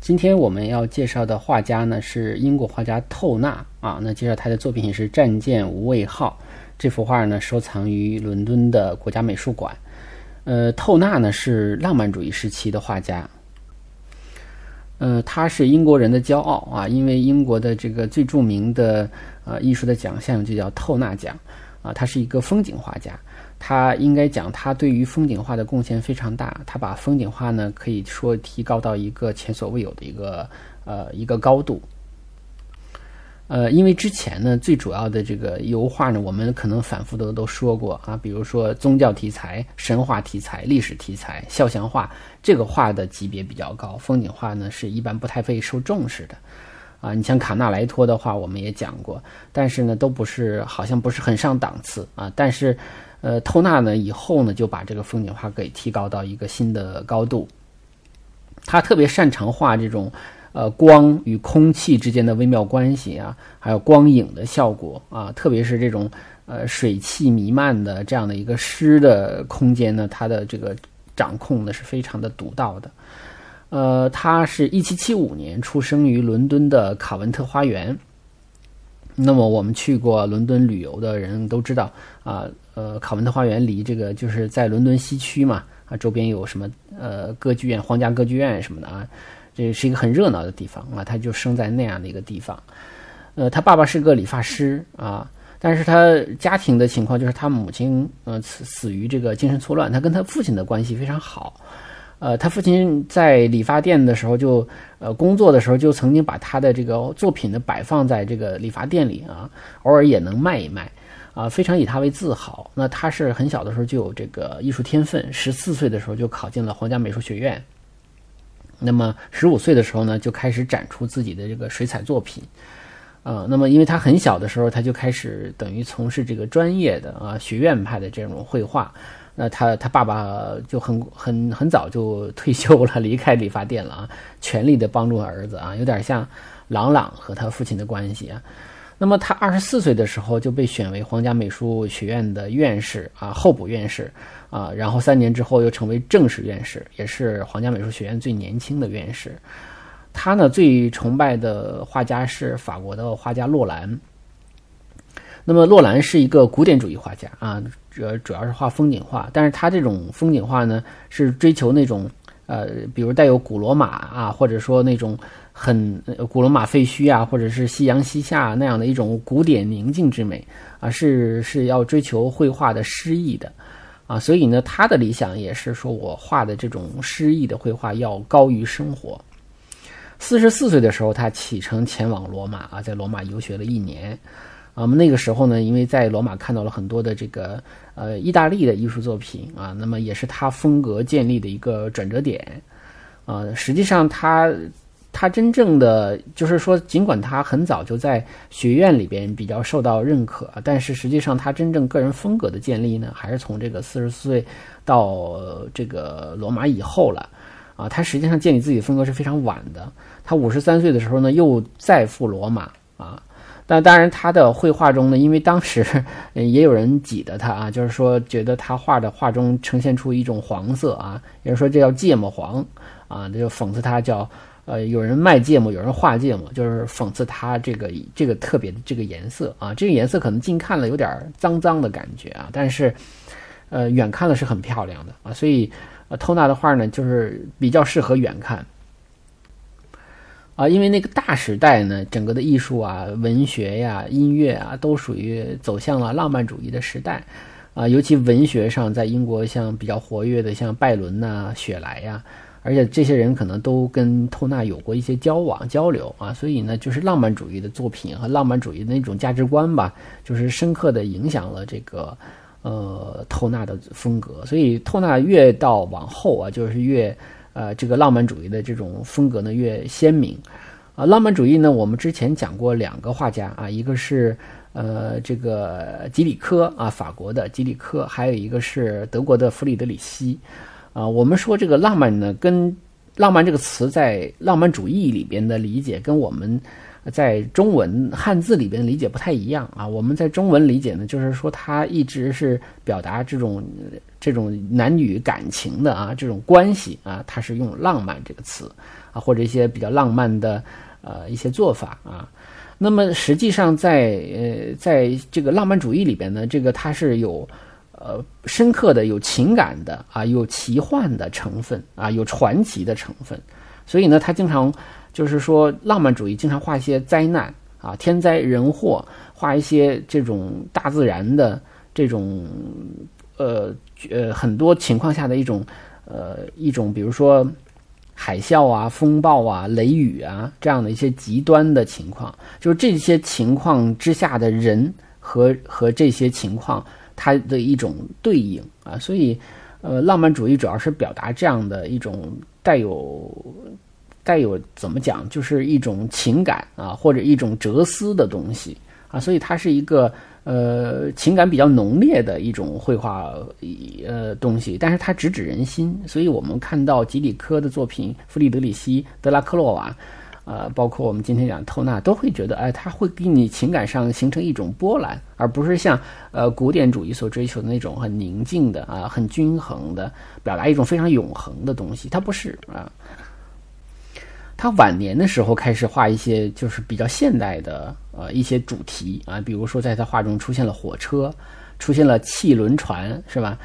今天我们要介绍的画家呢是英国画家透纳啊，那介绍他的作品是《战舰无畏号》这幅画呢收藏于伦敦的国家美术馆。呃，透纳呢是浪漫主义时期的画家，呃，他是英国人的骄傲啊，因为英国的这个最著名的呃艺术的奖项就叫透纳奖啊，他是一个风景画家。他应该讲，他对于风景画的贡献非常大。他把风景画呢，可以说提高到一个前所未有的一个呃一个高度。呃，因为之前呢，最主要的这个油画呢，我们可能反复的都说过啊，比如说宗教题材、神话题材、历史题材、肖像画，这个画的级别比较高。风景画呢，是一般不太被受重视的。啊，你像卡纳莱托的话，我们也讲过，但是呢，都不是好像不是很上档次啊。但是。呃，透纳呢以后呢就把这个风景画给提高到一个新的高度。他特别擅长画这种，呃，光与空气之间的微妙关系啊，还有光影的效果啊，特别是这种呃水汽弥漫的这样的一个湿的空间呢，他的这个掌控呢是非常的独到的。呃，他是一七七五年出生于伦敦的卡文特花园。那么我们去过伦敦旅游的人都知道啊。呃，考文特花园离这个就是在伦敦西区嘛，啊，周边有什么呃歌剧院、皇家歌剧院什么的啊，这是一个很热闹的地方啊。他就生在那样的一个地方，呃，他爸爸是个理发师啊，但是他家庭的情况就是他母亲呃死死于这个精神错乱，他跟他父亲的关系非常好，呃，他父亲在理发店的时候就呃工作的时候就曾经把他的这个作品呢摆放在这个理发店里啊，偶尔也能卖一卖。啊，非常以他为自豪。那他是很小的时候就有这个艺术天分，十四岁的时候就考进了皇家美术学院。那么十五岁的时候呢，就开始展出自己的这个水彩作品。呃，那么因为他很小的时候，他就开始等于从事这个专业的啊学院派的这种绘画。那他他爸爸就很很很早就退休了，离开理发店了啊，全力的帮助儿子啊，有点像朗朗和他父亲的关系啊。那么他二十四岁的时候就被选为皇家美术学院的院士啊，候补院士啊，然后三年之后又成为正式院士，也是皇家美术学院最年轻的院士。他呢最崇拜的画家是法国的画家洛兰。那么洛兰是一个古典主义画家啊，主主要是画风景画，但是他这种风景画呢是追求那种呃，比如带有古罗马啊，或者说那种。很古罗马废墟啊，或者是夕阳西下那样的一种古典宁静之美啊，是是要追求绘画的诗意的啊，所以呢，他的理想也是说我画的这种诗意的绘画要高于生活。四十四岁的时候，他启程前往罗马啊，在罗马游学了一年啊。那个时候呢，因为在罗马看到了很多的这个呃意大利的艺术作品啊，那么也是他风格建立的一个转折点啊。实际上他。他真正的就是说，尽管他很早就在学院里边比较受到认可，但是实际上他真正个人风格的建立呢，还是从这个四十岁到这个罗马以后了。啊，他实际上建立自己的风格是非常晚的。他五十三岁的时候呢，又再赴罗马啊。但当然，他的绘画中呢，因为当时也有人挤得他啊，就是说觉得他画的画中呈现出一种黄色啊，也就是说这叫芥末黄啊，这就讽刺他叫。呃，有人卖芥末，有人画芥末，就是讽刺他这个这个特别的这个颜色啊。这个颜色可能近看了有点脏脏的感觉啊，但是，呃，远看了是很漂亮的啊。所以，呃，透纳的画呢，就是比较适合远看啊，因为那个大时代呢，整个的艺术啊、文学呀、音乐啊，都属于走向了浪漫主义的时代啊。尤其文学上，在英国像比较活跃的，像拜伦呐、雪莱呀。而且这些人可能都跟透纳有过一些交往交流啊，所以呢，就是浪漫主义的作品和浪漫主义的那种价值观吧，就是深刻的影响了这个呃透纳的风格。所以透纳越到往后啊，就是越呃这个浪漫主义的这种风格呢越鲜明啊，浪漫主义呢，我们之前讲过两个画家啊，一个是呃这个吉里科啊，法国的吉里科，还有一个是德国的弗里德里希。啊，我们说这个浪漫呢，跟浪漫这个词在浪漫主义里边的理解，跟我们在中文汉字里边理解不太一样啊。我们在中文理解呢，就是说它一直是表达这种这种男女感情的啊这种关系啊，它是用浪漫这个词啊，或者一些比较浪漫的呃一些做法啊。那么实际上在呃在这个浪漫主义里边呢，这个它是有。呃，深刻的有情感的啊，有奇幻的成分啊，有传奇的成分，所以呢，他经常就是说浪漫主义经常画一些灾难啊，天灾人祸，画一些这种大自然的这种呃呃很多情况下的一种呃一种，比如说海啸啊、风暴啊、雷雨啊这样的一些极端的情况，就是这些情况之下的人和和这些情况。它的一种对应啊，所以，呃，浪漫主义主要是表达这样的一种带有带有怎么讲，就是一种情感啊，或者一种哲思的东西啊，所以它是一个呃情感比较浓烈的一种绘画呃东西，但是它直指人心，所以我们看到吉里科的作品，弗里德里希·德拉克洛瓦。呃，包括我们今天讲透纳，都会觉得，哎，它会给你情感上形成一种波澜，而不是像呃古典主义所追求的那种很宁静的啊，很均衡的表达一种非常永恒的东西。它不是啊。他晚年的时候开始画一些就是比较现代的呃一些主题啊，比如说在他画中出现了火车，出现了汽轮船，是吧？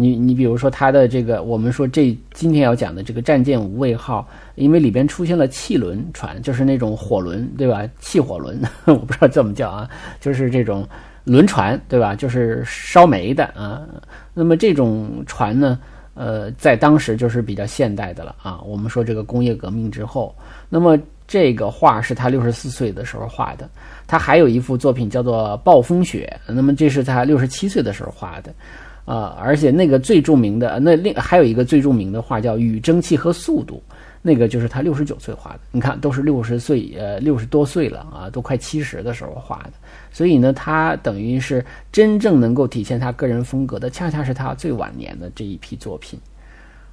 你你比如说他的这个，我们说这今天要讲的这个战舰无畏号，因为里边出现了汽轮船，就是那种火轮，对吧？气火轮，我不知道怎么叫啊，就是这种轮船，对吧？就是烧煤的啊。那么这种船呢，呃，在当时就是比较现代的了啊。我们说这个工业革命之后，那么这个画是他六十四岁的时候画的。他还有一幅作品叫做《暴风雪》，那么这是他六十七岁的时候画的。啊，而且那个最著名的那另还有一个最著名的画叫《与蒸汽和速度》，那个就是他六十九岁画的。你看，都是六十岁，呃，六十多岁了啊，都快七十的时候画的。所以呢，他等于是真正能够体现他个人风格的，恰恰是他最晚年的这一批作品。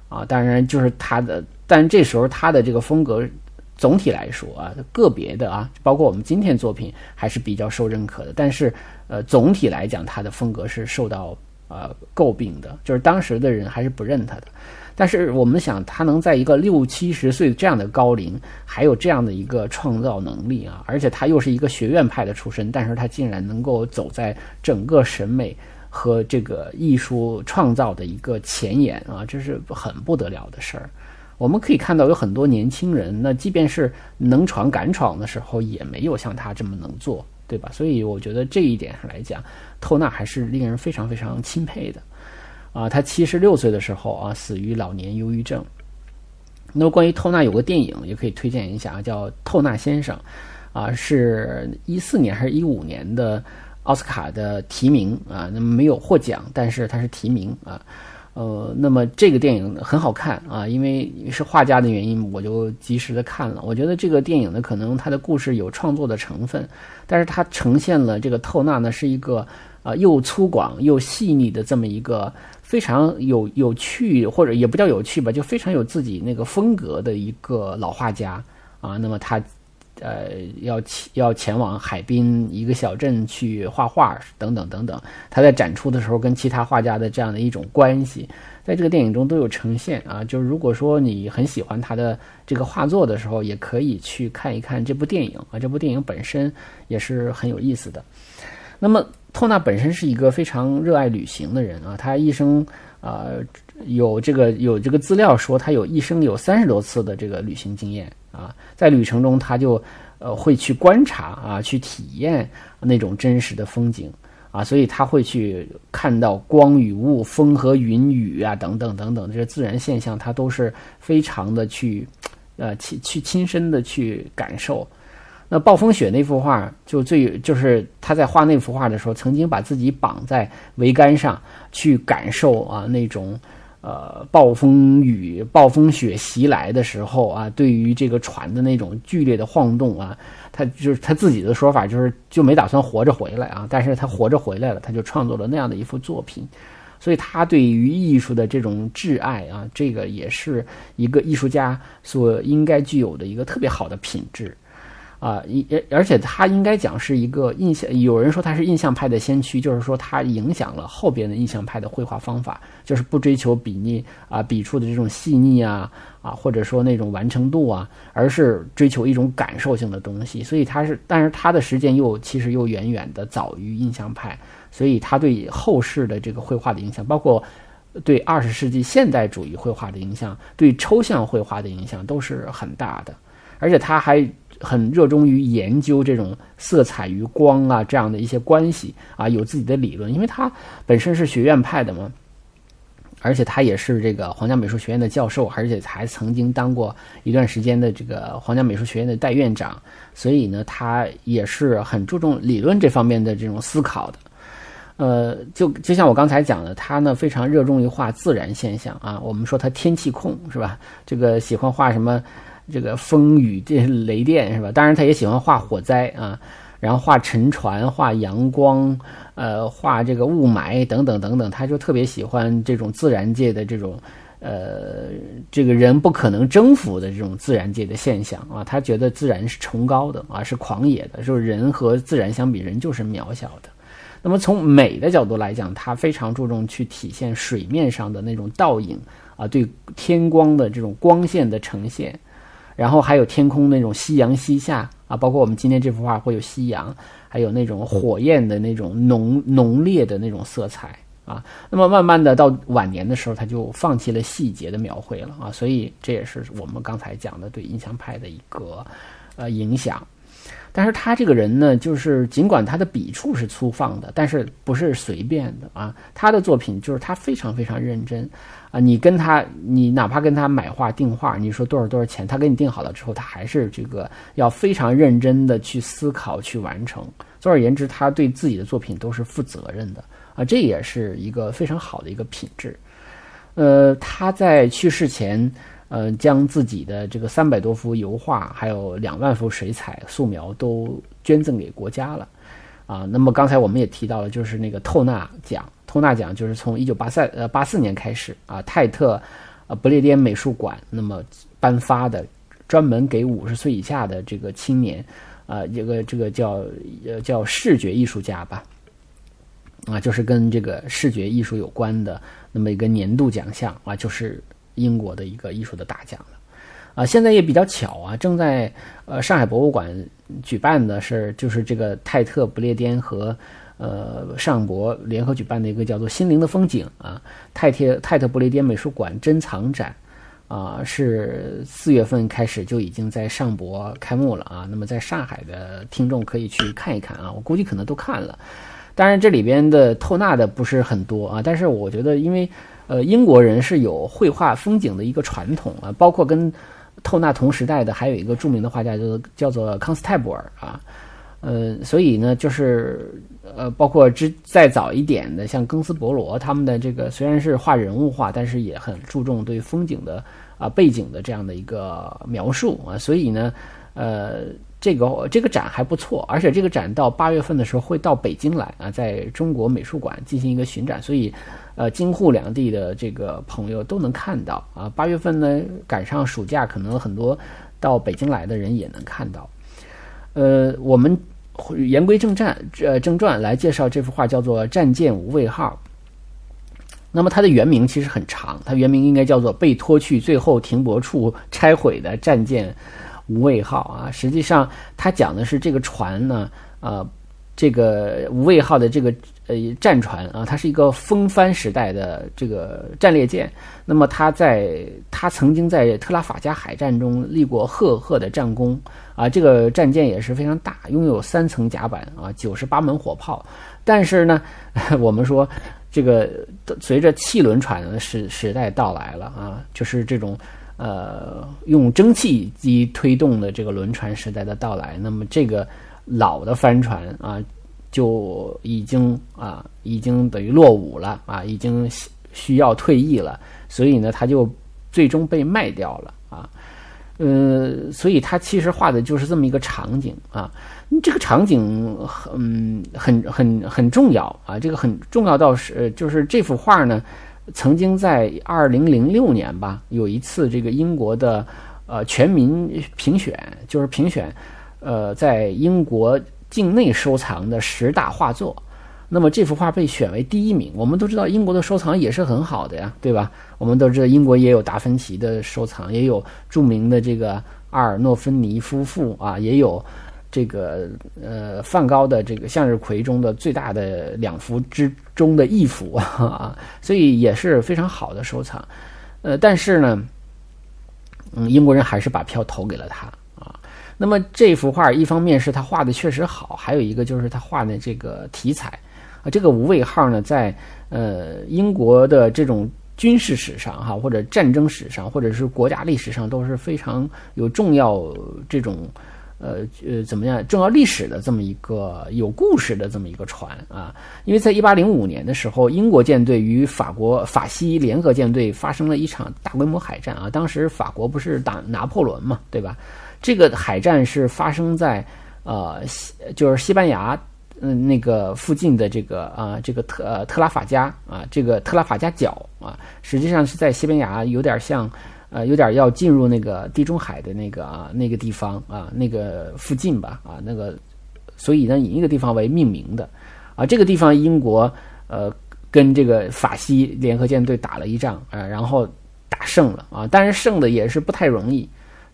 啊，当然就是他的，但这时候他的这个风格总体来说啊，个别的啊，包括我们今天作品还是比较受认可的。但是，呃，总体来讲，他的风格是受到。呃，诟病的就是当时的人还是不认他的，但是我们想他能在一个六七十岁这样的高龄，还有这样的一个创造能力啊，而且他又是一个学院派的出身，但是他竟然能够走在整个审美和这个艺术创造的一个前沿啊，这是很不得了的事儿。我们可以看到有很多年轻人，那即便是能闯敢闯的时候，也没有像他这么能做。对吧？所以我觉得这一点上来讲，透纳还是令人非常非常钦佩的，啊，他七十六岁的时候啊，死于老年忧郁症。那么关于透纳有个电影也可以推荐一下，叫《透纳先生》，啊，是一四年还是一五年的奥斯卡的提名啊，那么没有获奖，但是他是提名啊。呃，那么这个电影很好看啊，因为是画家的原因，我就及时的看了。我觉得这个电影呢，可能它的故事有创作的成分，但是它呈现了这个透纳呢是一个啊又粗犷又细腻的这么一个非常有有趣或者也不叫有趣吧，就非常有自己那个风格的一个老画家啊。那么他。呃，要要前往海滨一个小镇去画画，等等等等。他在展出的时候跟其他画家的这样的一种关系，在这个电影中都有呈现啊。就是如果说你很喜欢他的这个画作的时候，也可以去看一看这部电影啊。这部电影本身也是很有意思的。那么，托纳本身是一个非常热爱旅行的人啊，他一生啊有这个有这个资料说，他有一生有三十多次的这个旅行经验。啊，在旅程中，他就呃会去观察啊，去体验那种真实的风景啊，所以他会去看到光与雾、风和云雨啊等等等等这些自然现象，他都是非常的去呃去去亲身的去感受。那暴风雪那幅画就最就是他在画那幅画的时候，曾经把自己绑在桅杆上去感受啊那种呃暴风雨、暴风雪袭来的时候啊，对于这个船的那种剧烈的晃动啊，他就是他自己的说法，就是就没打算活着回来啊，但是他活着回来了，他就创作了那样的一幅作品。所以他对于艺术的这种挚爱啊，这个也是一个艺术家所应该具有的一个特别好的品质。啊，一而且他应该讲是一个印象，有人说他是印象派的先驱，就是说他影响了后边的印象派的绘画方法，就是不追求笔腻啊、笔触的这种细腻啊啊，或者说那种完成度啊，而是追求一种感受性的东西。所以他是，但是他的时间又其实又远远的早于印象派，所以他对后世的这个绘画的影响，包括对二十世纪现代主义绘画的影响，对抽象绘画的影响都是很大的，而且他还。很热衷于研究这种色彩与光啊这样的一些关系啊，有自己的理论，因为他本身是学院派的嘛，而且他也是这个皇家美术学院的教授，而且还曾经当过一段时间的这个皇家美术学院的代院长，所以呢，他也是很注重理论这方面的这种思考的。呃，就就像我刚才讲的，他呢非常热衷于画自然现象啊，我们说他天气控是吧？这个喜欢画什么？这个风雨这雷电是吧？当然，他也喜欢画火灾啊，然后画沉船、画阳光，呃，画这个雾霾等等等等。他就特别喜欢这种自然界的这种，呃，这个人不可能征服的这种自然界的现象啊。他觉得自然是崇高的啊，是狂野的，就是人和自然相比，人就是渺小的。那么从美的角度来讲，他非常注重去体现水面上的那种倒影啊，对天光的这种光线的呈现。然后还有天空那种夕阳西下啊，包括我们今天这幅画会有夕阳，还有那种火焰的那种浓浓烈的那种色彩啊。那么慢慢的到晚年的时候，他就放弃了细节的描绘了啊。所以这也是我们刚才讲的对印象派的一个呃影响。但是他这个人呢，就是尽管他的笔触是粗放的，但是不是随便的啊。他的作品就是他非常非常认真。啊，你跟他，你哪怕跟他买画定画，你说多少多少钱，他给你定好了之后，他还是这个要非常认真的去思考去完成。总而言之，他对自己的作品都是负责任的啊，这也是一个非常好的一个品质。呃，他在去世前，呃，将自己的这个三百多幅油画，还有两万幅水彩素描都捐赠给国家了。啊，那么刚才我们也提到了，就是那个透纳奖。透纳奖就是从一九八三呃八四年开始啊，泰特，呃不列颠美术馆那么颁发的，专门给五十岁以下的这个青年，啊，这个这个叫呃叫视觉艺术家吧，啊，就是跟这个视觉艺术有关的那么一个年度奖项啊，就是英国的一个艺术的大奖了，啊，现在也比较巧啊，正在呃上海博物馆举办的是就是这个泰特不列颠和。呃，上博联合举办的一个叫做“心灵的风景”啊，泰特泰特不列颠美术馆珍藏展，啊，是四月份开始就已经在上博开幕了啊。那么在上海的听众可以去看一看啊，我估计可能都看了。当然这里边的透纳的不是很多啊，但是我觉得，因为呃英国人是有绘画风景的一个传统啊，包括跟透纳同时代的还有一个著名的画家，叫做叫做康斯泰布尔啊。呃，所以呢，就是呃，包括之再早一点的，像庚斯伯罗他们的这个，虽然是画人物画，但是也很注重对风景的啊背景的这样的一个描述啊。所以呢，呃，这个这个展还不错，而且这个展到八月份的时候会到北京来啊，在中国美术馆进行一个巡展，所以呃，京沪两地的这个朋友都能看到啊。八月份呢，赶上暑假，可能很多到北京来的人也能看到。呃，我们言归正传，呃，正传来介绍这幅画，叫做《战舰无畏号》。那么它的原名其实很长，它原名应该叫做《被拖去最后停泊处拆毁的战舰无畏号》啊。实际上，它讲的是这个船呢，呃，这个无畏号的这个呃战船啊，它是一个风帆时代的这个战列舰。那么它在它曾经在特拉法加海战中立过赫赫的战功。啊，这个战舰也是非常大，拥有三层甲板啊，九十八门火炮。但是呢，我们说这个随着汽轮船的时时代到来了啊，就是这种呃用蒸汽机推动的这个轮船时代的到来，那么这个老的帆船啊就已经啊已经等于落伍了啊，已经需要退役了，所以呢，他就最终被卖掉了啊。呃，所以他其实画的就是这么一个场景啊。这个场景很很很很重要啊，这个很重要到是就是这幅画呢，曾经在二零零六年吧，有一次这个英国的呃全民评选，就是评选呃在英国境内收藏的十大画作，那么这幅画被选为第一名。我们都知道英国的收藏也是很好的呀，对吧？我们都知道英国也有达芬奇的收藏，也有著名的这个阿尔诺芬尼夫妇啊，也有。这个呃，梵高的这个向日葵中的最大的两幅之中的一幅啊，所以也是非常好的收藏。呃，但是呢，嗯，英国人还是把票投给了他。那么这幅画，一方面是他画的确实好，还有一个就是他画的这个题材啊。这个无畏号呢，在呃英国的这种军事史上哈，或者战争史上，或者是国家历史上都是非常有重要这种。呃呃，怎么样？重要历史的这么一个有故事的这么一个船啊，因为在一八零五年的时候，英国舰队与法国法西联合舰队发生了一场大规模海战啊。当时法国不是打拿破仑嘛，对吧？这个海战是发生在呃西，就是西班牙嗯那个附近的这个啊这个特呃特拉法加啊这个特拉法加角啊，实际上是在西班牙有点像。呃，有点要进入那个地中海的那个啊那个地方啊那个附近吧啊那个，所以呢以那个地方为命名的，啊这个地方英国呃跟这个法西联合舰队打了一仗啊然后打胜了啊，但是胜的也是不太容易，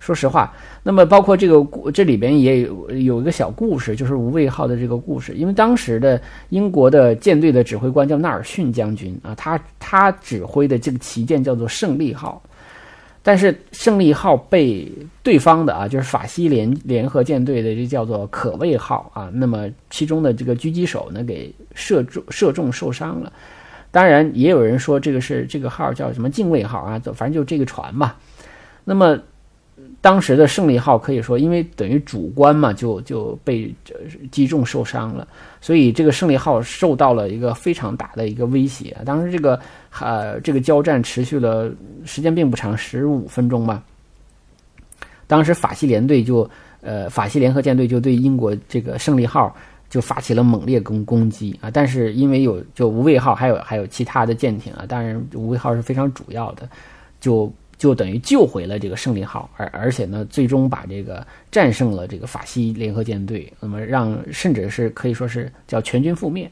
说实话。那么包括这个故这里边也有有一个小故事，就是无畏号的这个故事，因为当时的英国的舰队的指挥官叫纳尔逊将军啊，他他指挥的这个旗舰叫做胜利号。但是胜利号被对方的啊，就是法西联联合舰队的这叫做可畏号啊，那么其中的这个狙击手呢给射中射中受伤了。当然也有人说这个是这个号叫什么敬畏号啊，反正就这个船吧。那么。当时的胜利号可以说，因为等于主观嘛，就就被击中受伤了，所以这个胜利号受到了一个非常大的一个威胁。当时这个呃这个交战持续了时间并不长，十五分钟吧。当时法西联队就呃法西联合舰队就对英国这个胜利号就发起了猛烈攻攻击啊，但是因为有就无畏号还有还有其他的舰艇啊，当然无畏号是非常主要的，就。就等于救回了这个胜利号，而而且呢，最终把这个战胜了这个法西联合舰队，那么让甚至是可以说是叫全军覆灭，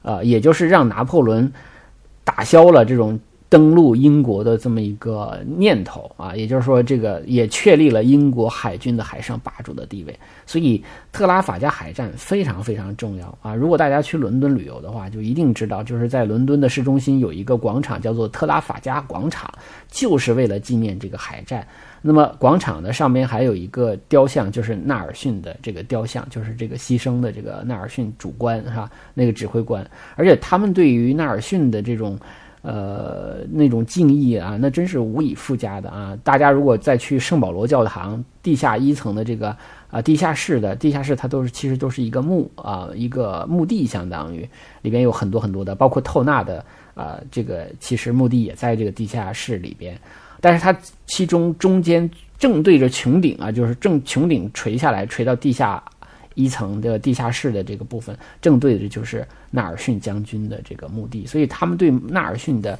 呃，也就是让拿破仑打消了这种。登陆英国的这么一个念头啊，也就是说，这个也确立了英国海军的海上霸主的地位。所以，特拉法加海战非常非常重要啊！如果大家去伦敦旅游的话，就一定知道，就是在伦敦的市中心有一个广场，叫做特拉法加广场，就是为了纪念这个海战。那么，广场的上面还有一个雕像，就是纳尔逊的这个雕像，就是这个牺牲的这个纳尔逊主官哈，那个指挥官。而且，他们对于纳尔逊的这种。呃，那种敬意啊，那真是无以复加的啊！大家如果再去圣保罗教堂地下一层的这个啊地下室的地下室，它都是其实都是一个墓啊，一个墓地，相当于里边有很多很多的，包括透纳的啊，这个其实墓地也在这个地下室里边，但是它其中中间正对着穹顶啊，就是正穹顶垂下来，垂到地下。一层的地下室的这个部分，正对的就是纳尔逊将军的这个墓地，所以他们对纳尔逊的，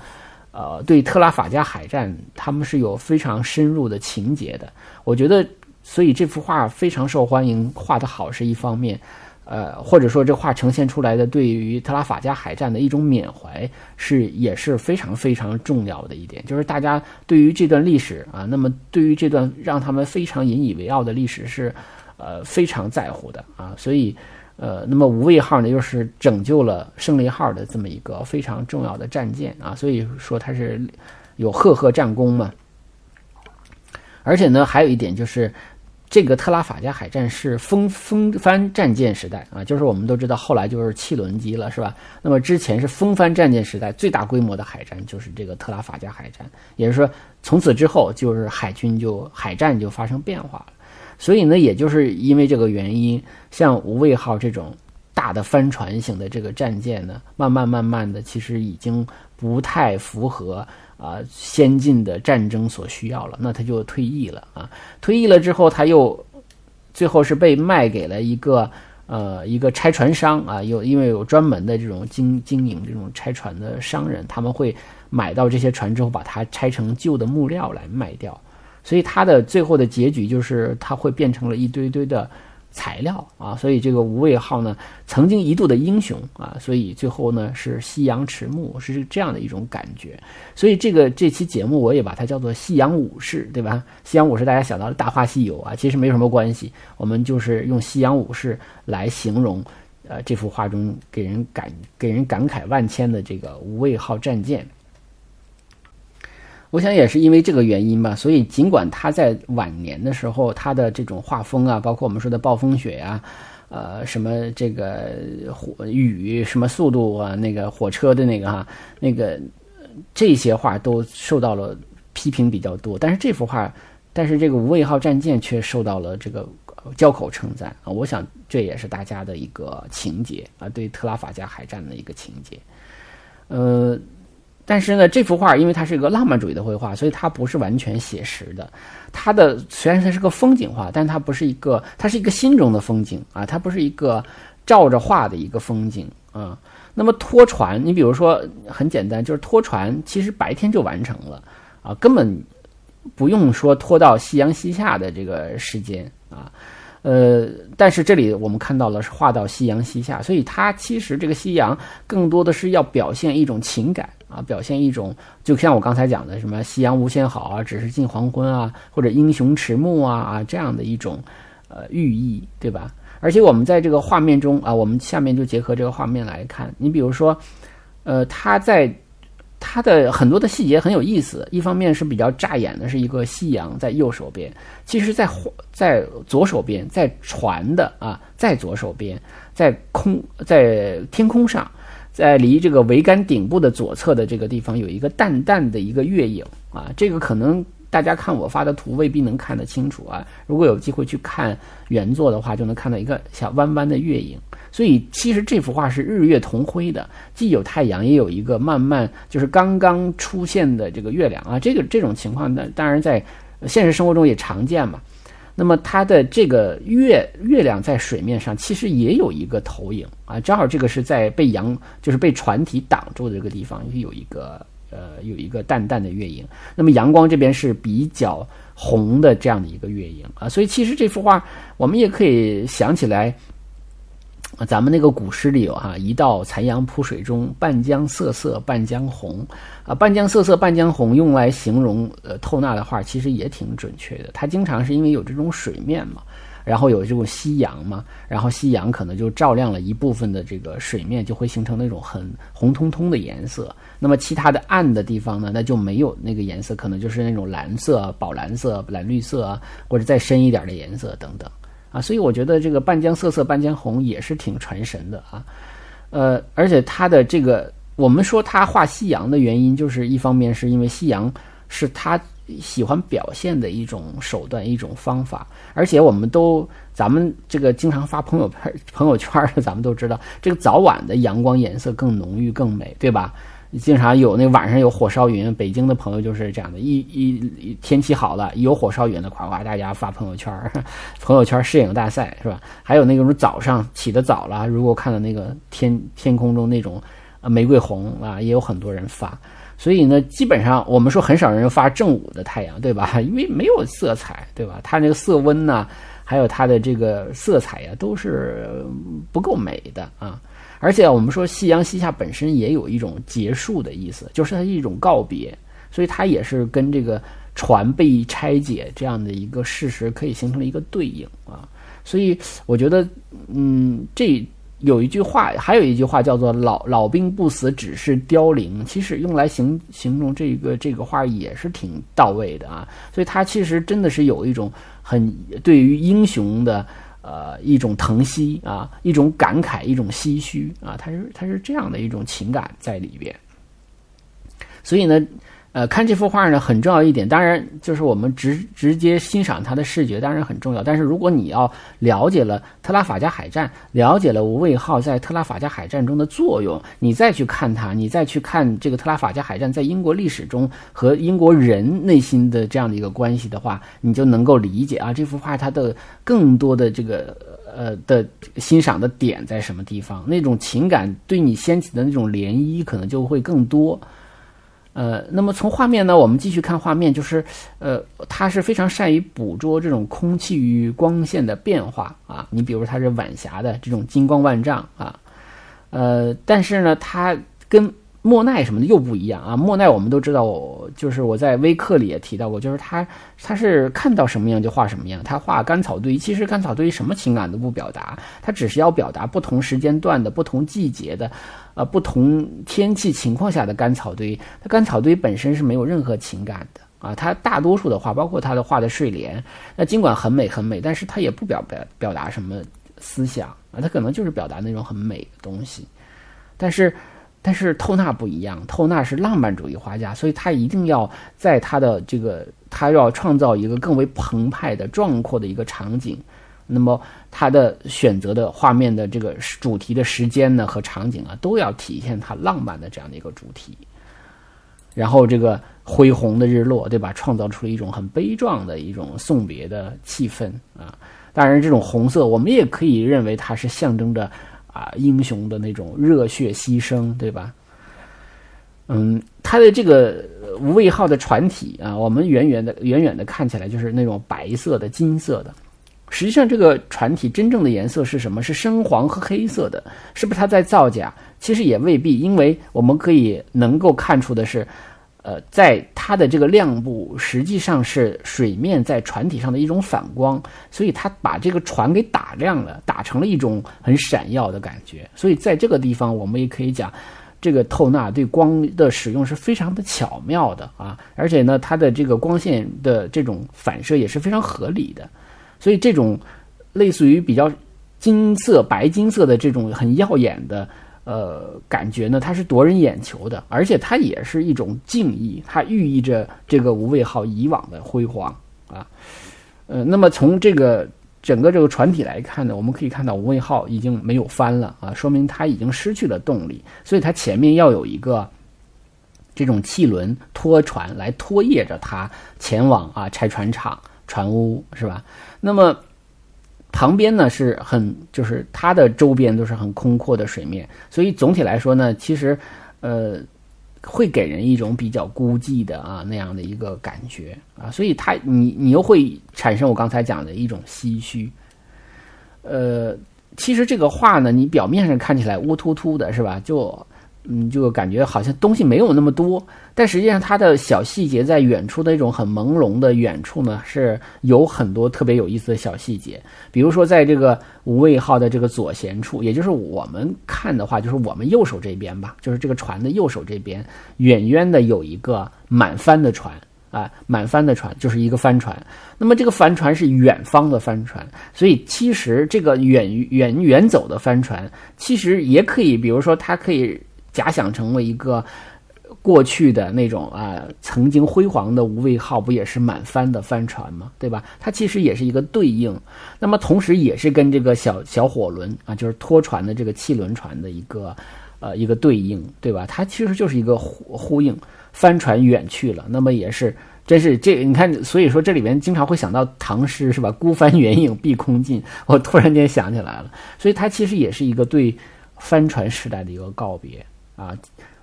呃，对特拉法加海战，他们是有非常深入的情节的。我觉得，所以这幅画非常受欢迎，画得好是一方面，呃，或者说这画呈现出来的对于特拉法加海战的一种缅怀，是也是非常非常重要的一点，就是大家对于这段历史啊，那么对于这段让他们非常引以为傲的历史是。呃，非常在乎的啊，所以，呃，那么无畏号呢，又是拯救了胜利号的这么一个非常重要的战舰啊，所以说它是有赫赫战功嘛。而且呢，还有一点就是，这个特拉法加海战是风风帆战舰时代啊，就是我们都知道后来就是汽轮机了，是吧？那么之前是风帆战舰时代最大规模的海战就是这个特拉法加海战，也就是说，从此之后就是海军就海战就发生变化了。所以呢，也就是因为这个原因，像无畏号这种大的帆船型的这个战舰呢，慢慢慢慢的，其实已经不太符合啊先进的战争所需要了，那他就退役了啊。退役了之后，他又最后是被卖给了一个呃一个拆船商啊，有因为有专门的这种经经营这种拆船的商人，他们会买到这些船之后，把它拆成旧的木料来卖掉，所以他的最后的结局就是他会变成了一堆堆的。材料啊，所以这个无畏号呢，曾经一度的英雄啊，所以最后呢是夕阳迟暮，是这样的一种感觉。所以这个这期节目我也把它叫做夕阳武士，对吧？夕阳武士大家想到了《大话西游》啊，其实没有什么关系，我们就是用夕阳武士来形容，呃，这幅画中给人感给人感慨万千的这个无畏号战舰。我想也是因为这个原因吧，所以尽管他在晚年的时候，他的这种画风啊，包括我们说的暴风雪呀，呃，什么这个火雨什么速度啊，那个火车的那个哈，那个这些画都受到了批评比较多。但是这幅画，但是这个无畏号战舰却受到了这个交口称赞啊。我想这也是大家的一个情节啊，对特拉法加海战的一个情节，呃。但是呢，这幅画因为它是一个浪漫主义的绘画，所以它不是完全写实的。它的虽然它是个风景画，但它不是一个，它是一个心中的风景啊，它不是一个照着画的一个风景啊。那么拖船，你比如说很简单，就是拖船，其实白天就完成了啊，根本不用说拖到夕阳西下的这个时间啊。呃，但是这里我们看到了是画到夕阳西下，所以它其实这个夕阳更多的是要表现一种情感。啊，表现一种，就像我刚才讲的，什么夕阳无限好啊，只是近黄昏啊，或者英雄迟暮啊啊这样的一种，呃寓意，对吧？而且我们在这个画面中啊，我们下面就结合这个画面来看，你比如说，呃，他在他的很多的细节很有意思，一方面是比较扎眼的，是一个夕阳在右手边，其实，在在左手边，在船的啊，在左手边，在空在天空上。在离这个桅杆顶部的左侧的这个地方，有一个淡淡的一个月影啊，这个可能大家看我发的图未必能看得清楚啊。如果有机会去看原作的话，就能看到一个小弯弯的月影。所以其实这幅画是日月同辉的，既有太阳，也有一个慢慢就是刚刚出现的这个月亮啊。这个这种情况呢，当然在现实生活中也常见嘛。那么它的这个月月亮在水面上其实也有一个投影啊，正好这个是在被阳就是被船体挡住的这个地方有一个呃有一个淡淡的月影。那么阳光这边是比较红的这样的一个月影啊，所以其实这幅画我们也可以想起来。咱们那个古诗里有哈，一道残阳铺水中，半江瑟瑟半江红。啊，半江瑟瑟半江红，用来形容呃透纳的画，其实也挺准确的。它经常是因为有这种水面嘛，然后有这种夕阳嘛，然后夕阳可能就照亮了一部分的这个水面，就会形成那种很红彤彤的颜色。那么其他的暗的地方呢，那就没有那个颜色，可能就是那种蓝色、宝蓝色、蓝绿色啊，或者再深一点的颜色等等。啊，所以我觉得这个半江瑟瑟半江红也是挺传神的啊，呃，而且他的这个，我们说他画夕阳的原因，就是一方面是因为夕阳是他喜欢表现的一种手段、一种方法，而且我们都咱们这个经常发朋友圈 朋友圈的，咱们都知道，这个早晚的阳光颜色更浓郁、更美，对吧？经常有那晚上有火烧云，北京的朋友就是这样的，一一天气好了，有火烧云的，夸夸大家发朋友圈，朋友圈摄影大赛是吧？还有那种早上起得早了，如果看到那个天天空中那种玫瑰红啊，也有很多人发。所以呢，基本上我们说很少人发正午的太阳，对吧？因为没有色彩，对吧？它那个色温呢，还有它的这个色彩呀，都是不够美的啊。而且我们说夕阳西下本身也有一种结束的意思，就是它一种告别，所以它也是跟这个船被拆解这样的一个事实可以形成了一个对应啊。所以我觉得，嗯，这有一句话，还有一句话叫做“老老兵不死，只是凋零”，其实用来形形容这个这个话也是挺到位的啊。所以它其实真的是有一种很对于英雄的。呃，一种疼惜啊，一种感慨，一种唏嘘啊，它是它是这样的一种情感在里边。所以呢，呃，看这幅画呢很重要一点，当然就是我们直直接欣赏它的视觉当然很重要，但是如果你要了解了特拉法加海战，了解了无畏号在特拉法加海战中的作用，你再去看它，你再去看这个特拉法加海战在英国历史中和英国人内心的这样的一个关系的话，你就能够理解啊，这幅画它的更多的这个呃的欣赏的点在什么地方，那种情感对你掀起的那种涟漪可能就会更多。呃，那么从画面呢，我们继续看画面，就是，呃，他是非常善于捕捉这种空气与光线的变化啊。你比如他是晚霞的这种金光万丈啊，呃，但是呢，他跟莫奈什么的又不一样啊。莫奈我们都知道，就是我在微课里也提到过，就是他他是看到什么样就画什么样。他画干草堆，其实干草堆什么情感都不表达，他只是要表达不同时间段的不同季节的。呃，不同天气情况下的干草堆，它干草堆本身是没有任何情感的啊。它大多数的画，包括它的画的睡莲，那尽管很美很美，但是它也不表表表达什么思想啊，它可能就是表达那种很美的东西。但是，但是透纳不一样，透纳是浪漫主义画家，所以他一定要在他的这个，他要创造一个更为澎湃的、壮阔的一个场景。那么，他的选择的画面的这个主题的时间呢和场景啊，都要体现他浪漫的这样的一个主题。然后，这个恢宏的日落，对吧？创造出了一种很悲壮的一种送别的气氛啊。当然，这种红色我们也可以认为它是象征着啊英雄的那种热血牺牲，对吧？嗯，它的这个无畏号的船体啊，我们远远的远远的看起来就是那种白色的、金色的。实际上，这个船体真正的颜色是什么？是深黄和黑色的，是不是它在造假？其实也未必，因为我们可以能够看出的是，呃，在它的这个亮部实际上是水面在船体上的一种反光，所以它把这个船给打亮了，打成了一种很闪耀的感觉。所以在这个地方，我们也可以讲，这个透纳对光的使用是非常的巧妙的啊，而且呢，它的这个光线的这种反射也是非常合理的。所以这种类似于比较金色、白金色的这种很耀眼的呃感觉呢，它是夺人眼球的，而且它也是一种敬意，它寓意着这个无畏号以往的辉煌啊。呃，那么从这个整个这个船体来看呢，我们可以看到无畏号已经没有帆了啊，说明它已经失去了动力，所以它前面要有一个这种汽轮拖船来拖曳着它前往啊拆船厂。船屋是吧？那么旁边呢是很，就是它的周边都是很空阔的水面，所以总体来说呢，其实呃会给人一种比较孤寂的啊那样的一个感觉啊，所以它你你又会产生我刚才讲的一种唏嘘。呃，其实这个画呢，你表面上看起来乌突突的是吧？就嗯，就感觉好像东西没有那么多，但实际上它的小细节在远处的一种很朦胧的远处呢，是有很多特别有意思的小细节。比如说，在这个无畏号的这个左舷处，也就是我们看的话，就是我们右手这边吧，就是这个船的右手这边，远远的有一个满帆的船啊，满帆的船就是一个帆船。那么这个帆船是远方的帆船，所以其实这个远远远走的帆船，其实也可以，比如说它可以。假想成为一个过去的那种啊，曾经辉煌的无畏号，不也是满帆的帆船吗？对吧？它其实也是一个对应，那么同时也是跟这个小小火轮啊，就是拖船的这个汽轮船的一个呃一个对应，对吧？它其实就是一个呼呼应，帆船远去了，那么也是真是这你看，所以说这里面经常会想到唐诗是吧？孤帆远影碧空尽，我突然间想起来了，所以它其实也是一个对帆船时代的一个告别。啊，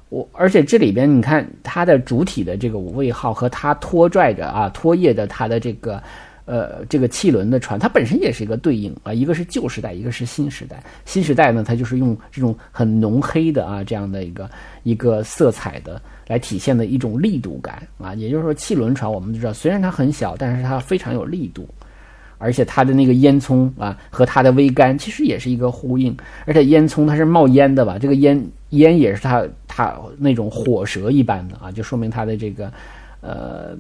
我而且这里边你看它的主体的这个五位号和它拖拽着啊拖曳的它的这个呃这个汽轮的船，它本身也是一个对应啊，一个是旧时代，一个是新时代。新时代呢，它就是用这种很浓黑的啊这样的一个一个色彩的来体现的一种力度感啊，也就是说汽轮船我们都知道，虽然它很小，但是它非常有力度。而且它的那个烟囱啊，和它的桅杆其实也是一个呼应。而且烟囱它是冒烟的吧？这个烟烟也是他他那种火舌一般的啊，就说明他的这个呃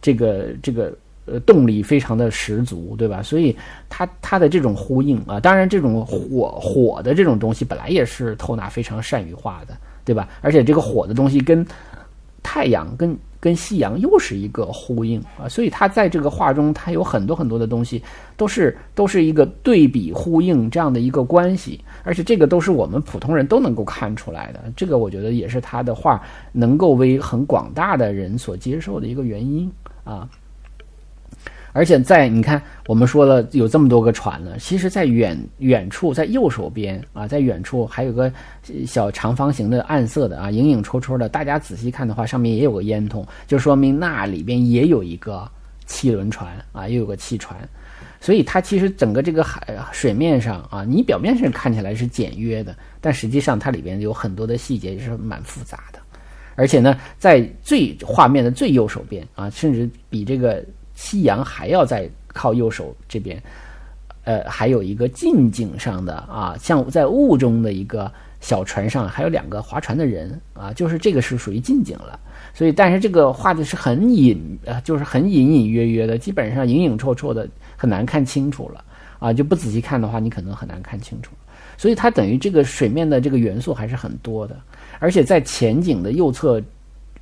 这个这个呃动力非常的十足，对吧？所以他他的这种呼应啊，当然这种火火的这种东西本来也是透纳非常善于画的，对吧？而且这个火的东西跟。太阳跟跟夕阳又是一个呼应啊，所以他在这个画中，他有很多很多的东西都是都是一个对比呼应这样的一个关系，而且这个都是我们普通人都能够看出来的。这个我觉得也是他的画能够为很广大的人所接受的一个原因啊。而且在你看，我们说了有这么多个船呢，其实，在远远处，在右手边啊，在远处还有个小长方形的暗色的啊，影影绰绰的。大家仔细看的话，上面也有个烟筒，就说明那里边也有一个汽轮船啊，又有个汽船。所以它其实整个这个海水面上啊，你表面上看起来是简约的，但实际上它里边有很多的细节是蛮复杂的。而且呢，在最画面的最右手边啊，甚至比这个。夕阳还要在靠右手这边，呃，还有一个近景上的啊，像在雾中的一个小船上，还有两个划船的人啊，就是这个是属于近景了。所以，但是这个画的是很隐，呃，就是很隐隐约约的，基本上影影绰绰的，很难看清楚了啊。就不仔细看的话，你可能很难看清楚。所以它等于这个水面的这个元素还是很多的，而且在前景的右侧。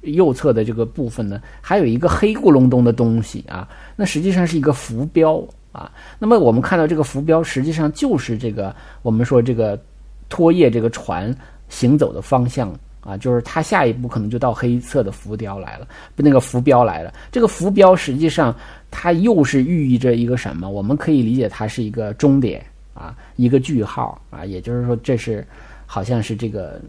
右侧的这个部分呢，还有一个黑咕隆咚的东西啊，那实际上是一个浮标啊。那么我们看到这个浮标，实际上就是这个我们说这个拖曳这个船行走的方向啊，就是它下一步可能就到黑色的浮雕来了，不那个浮标来了。这个浮标实际上它又是寓意着一个什么？我们可以理解它是一个终点啊，一个句号啊，也就是说这是好像是这个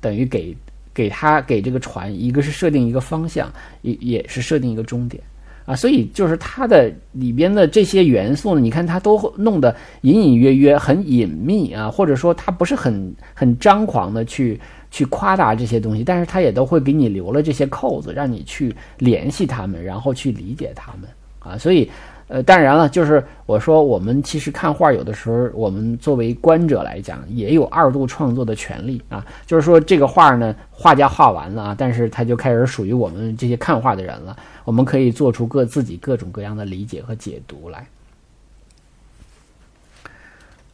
等于给。给他给这个船，一个是设定一个方向，也也是设定一个终点，啊，所以就是它的里边的这些元素呢，你看它都弄得隐隐约约，很隐秘啊，或者说它不是很很张狂的去去夸大这些东西，但是它也都会给你留了这些扣子，让你去联系他们，然后去理解他们啊，所以。呃，当然了，就是我说，我们其实看画，有的时候我们作为观者来讲，也有二度创作的权利啊。就是说，这个画呢，画家画完了啊，但是他就开始属于我们这些看画的人了。我们可以做出各自己各种各样的理解和解读来。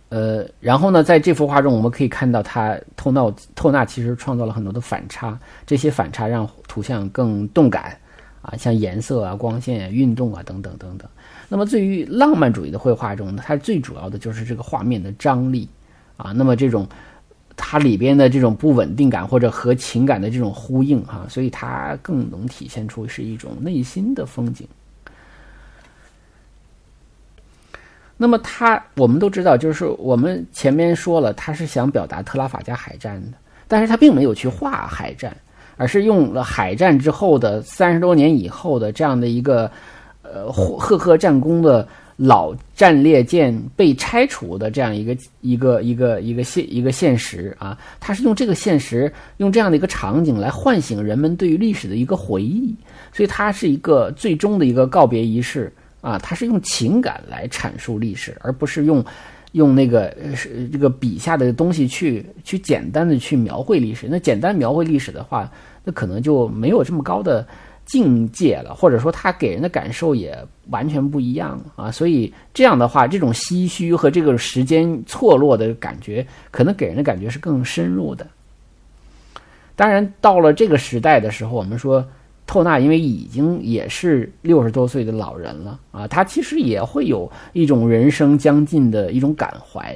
呃，然后呢，在这幅画中，我们可以看到他透纳透纳其实创造了很多的反差，这些反差让图像更动感啊，像颜色啊、光线啊、运动啊等等等等。那么，对于浪漫主义的绘画中呢，它最主要的就是这个画面的张力啊。那么，这种它里边的这种不稳定感或者和情感的这种呼应哈，所以它更能体现出是一种内心的风景。那么，它我们都知道，就是我们前面说了，他是想表达特拉法加海战的，但是他并没有去画海战，而是用了海战之后的三十多年以后的这样的一个。呃，赫赫战功的老战列舰被拆除的这样一个一个一个一个现一个现实啊，它是用这个现实，用这样的一个场景来唤醒人们对于历史的一个回忆，所以它是一个最终的一个告别仪式啊，它是用情感来阐述历史，而不是用用那个是这个笔下的东西去去简单的去描绘历史。那简单描绘历史的话，那可能就没有这么高的。境界了，或者说他给人的感受也完全不一样啊，所以这样的话，这种唏嘘和这个时间错落的感觉，可能给人的感觉是更深入的。当然，到了这个时代的时候，我们说透纳因为已经也是六十多岁的老人了啊，他其实也会有一种人生将近的一种感怀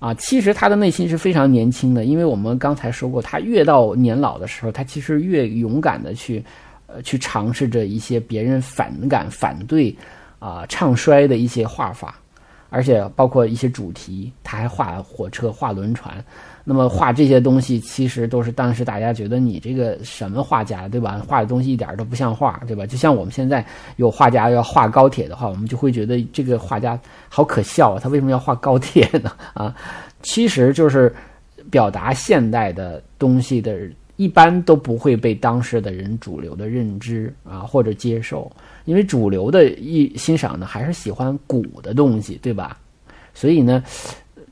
啊。其实他的内心是非常年轻的，因为我们刚才说过，他越到年老的时候，他其实越勇敢的去。呃去尝试着一些别人反感、反对，啊，唱衰的一些画法，而且包括一些主题，他还画火车、画轮船。那么画这些东西，其实都是当时大家觉得你这个什么画家，对吧？画的东西一点都不像画，对吧？就像我们现在有画家要画高铁的话，我们就会觉得这个画家好可笑啊！他为什么要画高铁呢？啊，其实就是表达现代的东西的。一般都不会被当时的人主流的认知啊或者接受，因为主流的一欣赏呢还是喜欢古的东西，对吧？所以呢，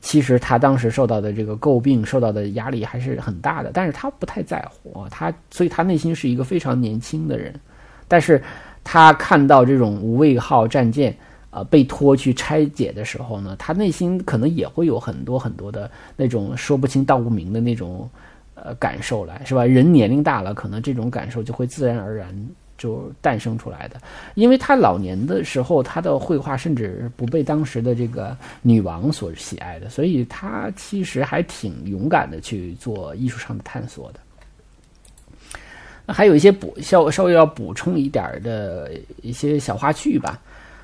其实他当时受到的这个诟病、受到的压力还是很大的，但是他不太在乎啊，他所以他内心是一个非常年轻的人，但是他看到这种无畏号战舰啊被拖去拆解的时候呢，他内心可能也会有很多很多的那种说不清道不明的那种。呃感受来，是吧？人年龄大了，可能这种感受就会自然而然就诞生出来的。因为他老年的时候，他的绘画甚至不被当时的这个女王所喜爱的，所以他其实还挺勇敢的去做艺术上的探索的。还有一些补稍稍微要补充一点的一些小花絮吧，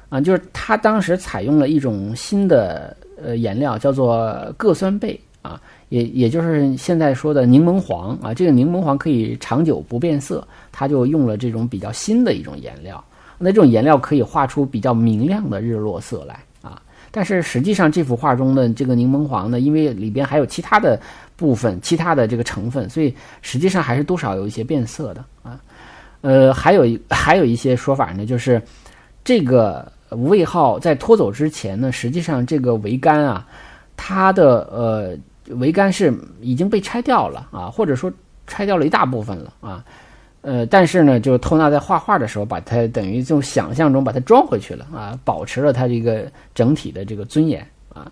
啊，就是他当时采用了一种新的呃颜料，叫做铬酸钡啊，也也就是现在说的柠檬黄啊，这个柠檬黄可以长久不变色，他就用了这种比较新的一种颜料，那这种颜料可以画出比较明亮的日落色来啊，但是实际上这幅画中的这个柠檬黄呢，因为里边还有其他的。部分其他的这个成分，所以实际上还是多少有一些变色的啊。呃，还有一还有一些说法呢，就是这个无畏号在拖走之前呢，实际上这个桅杆啊，它的呃桅杆是已经被拆掉了啊，或者说拆掉了一大部分了啊。呃，但是呢，就透纳在画画的时候，把它等于就想象中把它装回去了啊，保持了它这个整体的这个尊严啊。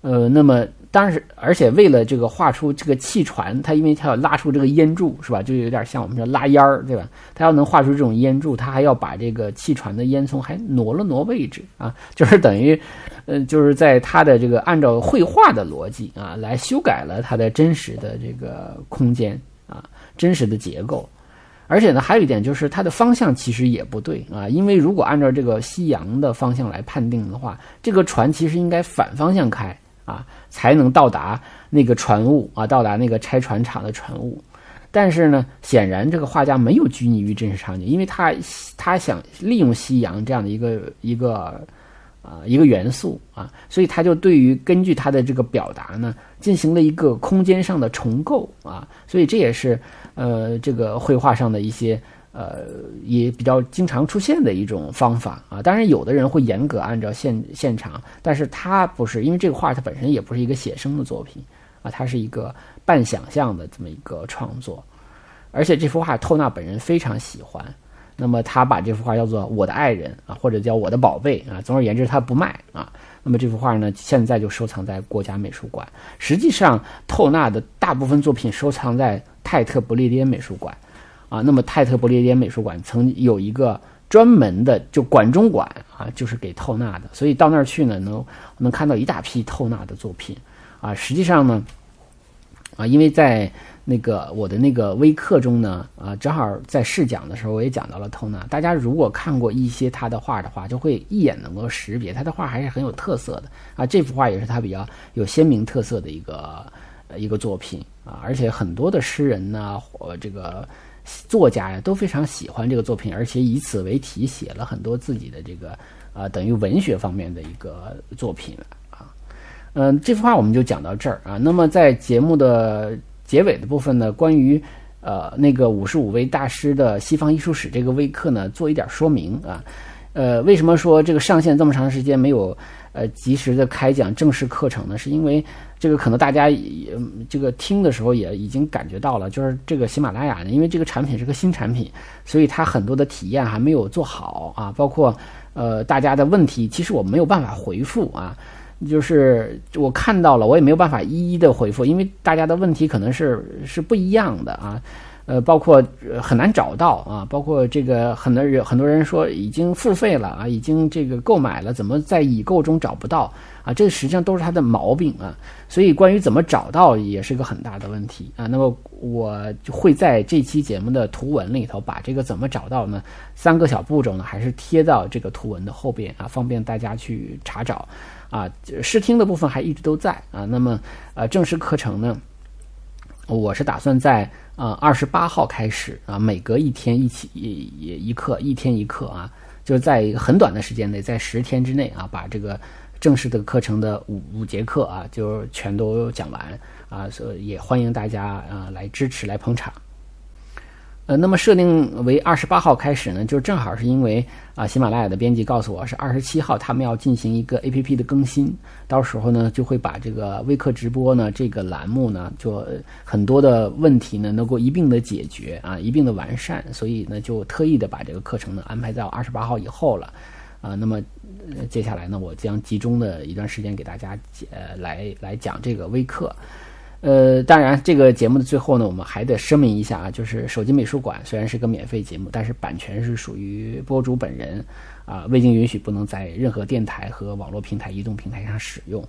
呃，那么。当然是，而且为了这个画出这个气船，它因为它要拉出这个烟柱，是吧？就有点像我们说拉烟儿，对吧？它要能画出这种烟柱，它还要把这个气船的烟囱还挪了挪位置啊，就是等于，呃，就是在它的这个按照绘画的逻辑啊，来修改了它的真实的这个空间啊，真实的结构。而且呢，还有一点就是它的方向其实也不对啊，因为如果按照这个夕阳的方向来判定的话，这个船其实应该反方向开。啊，才能到达那个船坞啊，到达那个拆船厂的船坞。但是呢，显然这个画家没有拘泥于真实场景，因为他他想利用夕阳这样的一个一个啊一个元素啊，所以他就对于根据他的这个表达呢，进行了一个空间上的重构啊，所以这也是呃这个绘画上的一些。呃，也比较经常出现的一种方法啊，当然有的人会严格按照现现场，但是他不是，因为这个画它本身也不是一个写生的作品啊，它是一个半想象的这么一个创作，而且这幅画透纳本人非常喜欢，那么他把这幅画叫做我的爱人啊，或者叫我的宝贝啊，总而言之他不卖啊，那么这幅画呢，现在就收藏在国家美术馆，实际上透纳的大部分作品收藏在泰特不列颠美术馆。啊，那么泰特不列颠美术馆曾有一个专门的就馆中馆啊，就是给透纳的，所以到那儿去呢，能能看到一大批透纳的作品啊。实际上呢，啊，因为在那个我的那个微课中呢，啊，正好在试讲的时候我也讲到了透纳。大家如果看过一些他的画的话，就会一眼能够识别他的画还是很有特色的啊。这幅画也是他比较有鲜明特色的一个一个作品啊，而且很多的诗人呢，或这个。作家呀都非常喜欢这个作品，而且以此为题写了很多自己的这个啊等于文学方面的一个作品啊。嗯，这幅画我们就讲到这儿啊。那么在节目的结尾的部分呢，关于呃那个五十五位大师的西方艺术史这个微课呢，做一点说明啊。呃，为什么说这个上线这么长时间没有呃及时的开讲正式课程呢？是因为这个可能大家也这个听的时候也已经感觉到了，就是这个喜马拉雅呢，因为这个产品是个新产品，所以它很多的体验还没有做好啊，包括呃大家的问题，其实我没有办法回复啊，就是我看到了，我也没有办法一一的回复，因为大家的问题可能是是不一样的啊。呃，包括呃很难找到啊，包括这个很多人很多人说已经付费了啊，已经这个购买了，怎么在已购中找不到啊？这实际上都是他的毛病啊。所以关于怎么找到也是一个很大的问题啊。那么我就会在这期节目的图文里头把这个怎么找到呢？三个小步骤呢，还是贴到这个图文的后边啊，方便大家去查找啊。试听的部分还一直都在啊。那么呃，正式课程呢，我是打算在。啊，二十八号开始啊，每隔一天一起一一课，一天一课啊，就是在一个很短的时间内，在十天之内啊，把这个正式的课程的五五节课啊，就全都讲完啊，所以也欢迎大家啊来支持来捧场。呃，那么设定为二十八号开始呢，就正好是因为啊，喜马拉雅的编辑告诉我是二十七号他们要进行一个 A P P 的更新，到时候呢就会把这个微课直播呢这个栏目呢就很多的问题呢能够一并的解决啊，一并的完善，所以呢就特意的把这个课程呢安排在二十八号以后了啊。那么接下来呢，我将集中的一段时间给大家呃来来讲这个微课。呃，当然，这个节目的最后呢，我们还得声明一下啊，就是手机美术馆虽然是个免费节目，但是版权是属于播主本人啊，未经允许不能在任何电台和网络平台、移动平台上使用。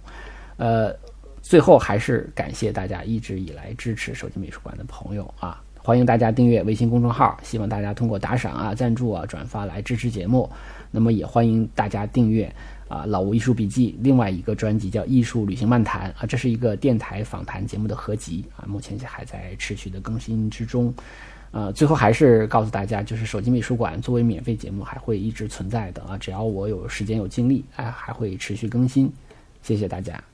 呃，最后还是感谢大家一直以来支持手机美术馆的朋友啊，欢迎大家订阅微信公众号，希望大家通过打赏啊、赞助啊、转发来支持节目。那么也欢迎大家订阅。啊，老吴艺术笔记，另外一个专辑叫《艺术旅行漫谈》啊，这是一个电台访谈节目的合集啊，目前还在持续的更新之中。呃，最后还是告诉大家，就是手机美术馆作为免费节目还会一直存在的啊，只要我有时间有精力，哎，还会持续更新。谢谢大家。